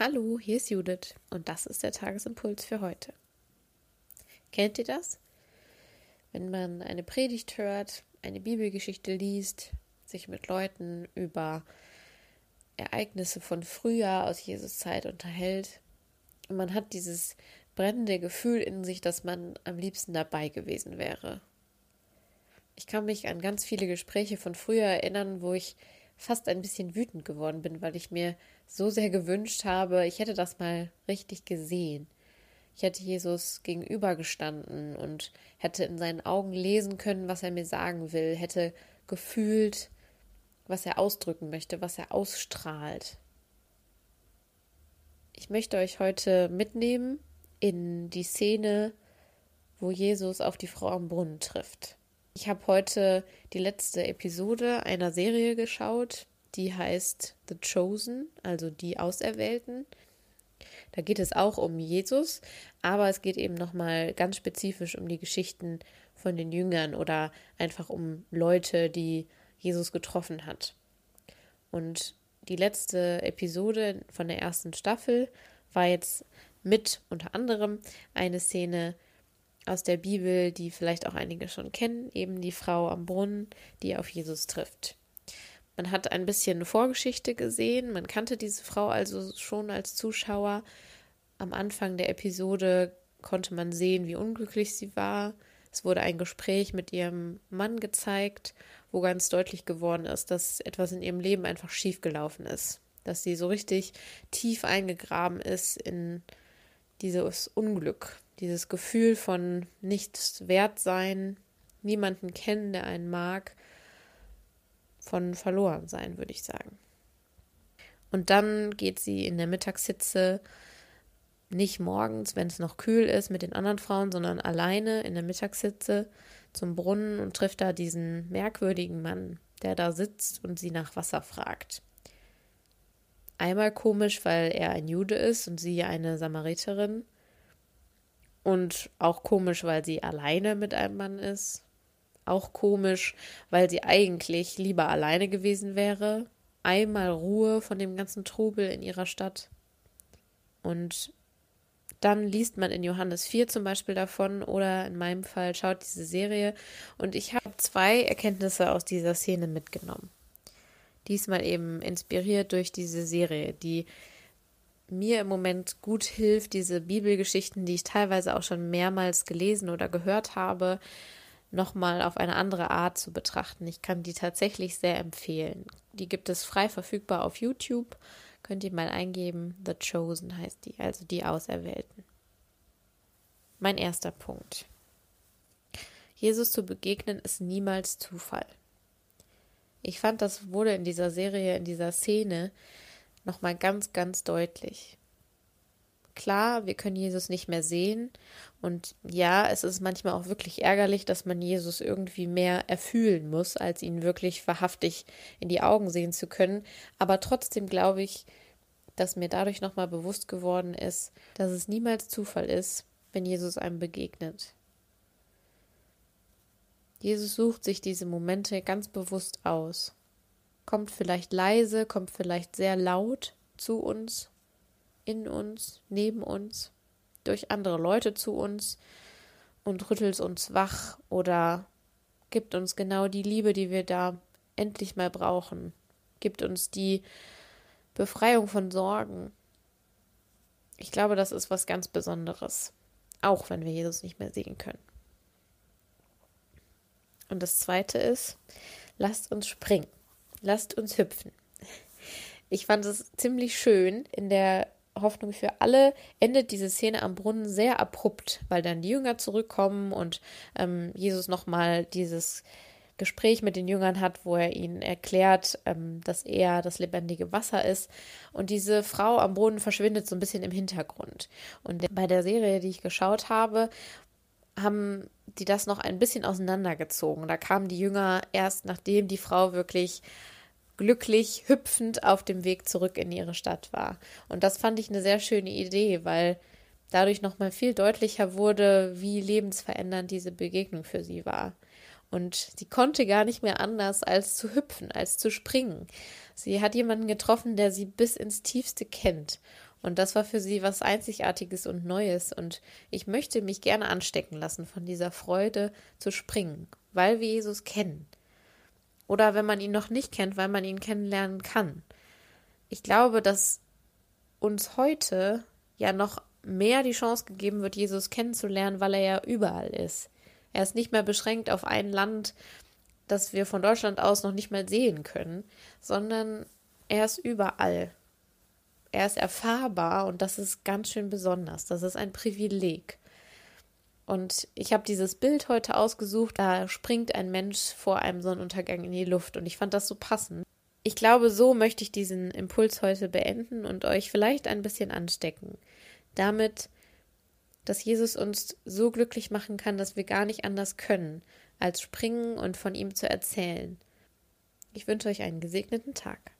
Hallo, hier ist Judith und das ist der Tagesimpuls für heute. Kennt ihr das? Wenn man eine Predigt hört, eine Bibelgeschichte liest, sich mit Leuten über Ereignisse von früher aus Jesus Zeit unterhält und man hat dieses brennende Gefühl in sich, dass man am liebsten dabei gewesen wäre. Ich kann mich an ganz viele Gespräche von früher erinnern, wo ich fast ein bisschen wütend geworden bin, weil ich mir so sehr gewünscht habe, ich hätte das mal richtig gesehen. Ich hätte Jesus gegenübergestanden und hätte in seinen Augen lesen können, was er mir sagen will, hätte gefühlt, was er ausdrücken möchte, was er ausstrahlt. Ich möchte euch heute mitnehmen in die Szene, wo Jesus auf die Frau am Brunnen trifft. Ich habe heute die letzte Episode einer Serie geschaut, die heißt The Chosen, also die Auserwählten. Da geht es auch um Jesus, aber es geht eben nochmal ganz spezifisch um die Geschichten von den Jüngern oder einfach um Leute, die Jesus getroffen hat. Und die letzte Episode von der ersten Staffel war jetzt mit unter anderem eine Szene, aus der Bibel, die vielleicht auch einige schon kennen, eben die Frau am Brunnen, die auf Jesus trifft. Man hat ein bisschen Vorgeschichte gesehen, man kannte diese Frau also schon als Zuschauer. Am Anfang der Episode konnte man sehen, wie unglücklich sie war. Es wurde ein Gespräch mit ihrem Mann gezeigt, wo ganz deutlich geworden ist, dass etwas in ihrem Leben einfach schiefgelaufen ist. Dass sie so richtig tief eingegraben ist in dieses Unglück, dieses Gefühl von nichts wert sein, niemanden kennen, der einen mag, von verloren sein, würde ich sagen. Und dann geht sie in der Mittagshitze nicht morgens, wenn es noch kühl ist, mit den anderen Frauen, sondern alleine in der Mittagshitze zum Brunnen und trifft da diesen merkwürdigen Mann, der da sitzt und sie nach Wasser fragt. Einmal komisch, weil er ein Jude ist und sie eine Samariterin. Und auch komisch, weil sie alleine mit einem Mann ist. Auch komisch, weil sie eigentlich lieber alleine gewesen wäre. Einmal Ruhe von dem ganzen Trubel in ihrer Stadt. Und dann liest man in Johannes 4 zum Beispiel davon oder in meinem Fall schaut diese Serie. Und ich habe zwei Erkenntnisse aus dieser Szene mitgenommen. Diesmal eben inspiriert durch diese Serie, die mir im Moment gut hilft, diese Bibelgeschichten, die ich teilweise auch schon mehrmals gelesen oder gehört habe, nochmal auf eine andere Art zu betrachten. Ich kann die tatsächlich sehr empfehlen. Die gibt es frei verfügbar auf YouTube. Könnt ihr mal eingeben. The Chosen heißt die, also die Auserwählten. Mein erster Punkt. Jesus zu begegnen ist niemals Zufall. Ich fand, das wurde in dieser Serie, in dieser Szene nochmal ganz, ganz deutlich. Klar, wir können Jesus nicht mehr sehen. Und ja, es ist manchmal auch wirklich ärgerlich, dass man Jesus irgendwie mehr erfühlen muss, als ihn wirklich wahrhaftig in die Augen sehen zu können. Aber trotzdem glaube ich, dass mir dadurch nochmal bewusst geworden ist, dass es niemals Zufall ist, wenn Jesus einem begegnet. Jesus sucht sich diese Momente ganz bewusst aus kommt vielleicht leise, kommt vielleicht sehr laut zu uns, in uns, neben uns, durch andere Leute zu uns und rüttelt uns wach oder gibt uns genau die Liebe, die wir da endlich mal brauchen, gibt uns die Befreiung von Sorgen. Ich glaube, das ist was ganz Besonderes, auch wenn wir Jesus nicht mehr sehen können. Und das Zweite ist, lasst uns springen. Lasst uns hüpfen. Ich fand es ziemlich schön. In der Hoffnung für alle endet diese Szene am Brunnen sehr abrupt, weil dann die Jünger zurückkommen und ähm, Jesus nochmal dieses Gespräch mit den Jüngern hat, wo er ihnen erklärt, ähm, dass er das lebendige Wasser ist. Und diese Frau am Brunnen verschwindet so ein bisschen im Hintergrund. Und bei der Serie, die ich geschaut habe, haben die das noch ein bisschen auseinandergezogen. Da kamen die Jünger erst, nachdem die Frau wirklich glücklich hüpfend auf dem Weg zurück in ihre Stadt war. Und das fand ich eine sehr schöne Idee, weil dadurch nochmal viel deutlicher wurde, wie lebensverändernd diese Begegnung für sie war. Und sie konnte gar nicht mehr anders, als zu hüpfen, als zu springen. Sie hat jemanden getroffen, der sie bis ins Tiefste kennt. Und das war für sie was Einzigartiges und Neues. Und ich möchte mich gerne anstecken lassen von dieser Freude zu springen, weil wir Jesus kennen. Oder wenn man ihn noch nicht kennt, weil man ihn kennenlernen kann. Ich glaube, dass uns heute ja noch mehr die Chance gegeben wird, Jesus kennenzulernen, weil er ja überall ist. Er ist nicht mehr beschränkt auf ein Land, das wir von Deutschland aus noch nicht mal sehen können, sondern er ist überall. Er ist erfahrbar und das ist ganz schön besonders. Das ist ein Privileg. Und ich habe dieses Bild heute ausgesucht, da springt ein Mensch vor einem Sonnenuntergang in die Luft und ich fand das so passend. Ich glaube, so möchte ich diesen Impuls heute beenden und euch vielleicht ein bisschen anstecken. Damit, dass Jesus uns so glücklich machen kann, dass wir gar nicht anders können, als springen und von ihm zu erzählen. Ich wünsche euch einen gesegneten Tag.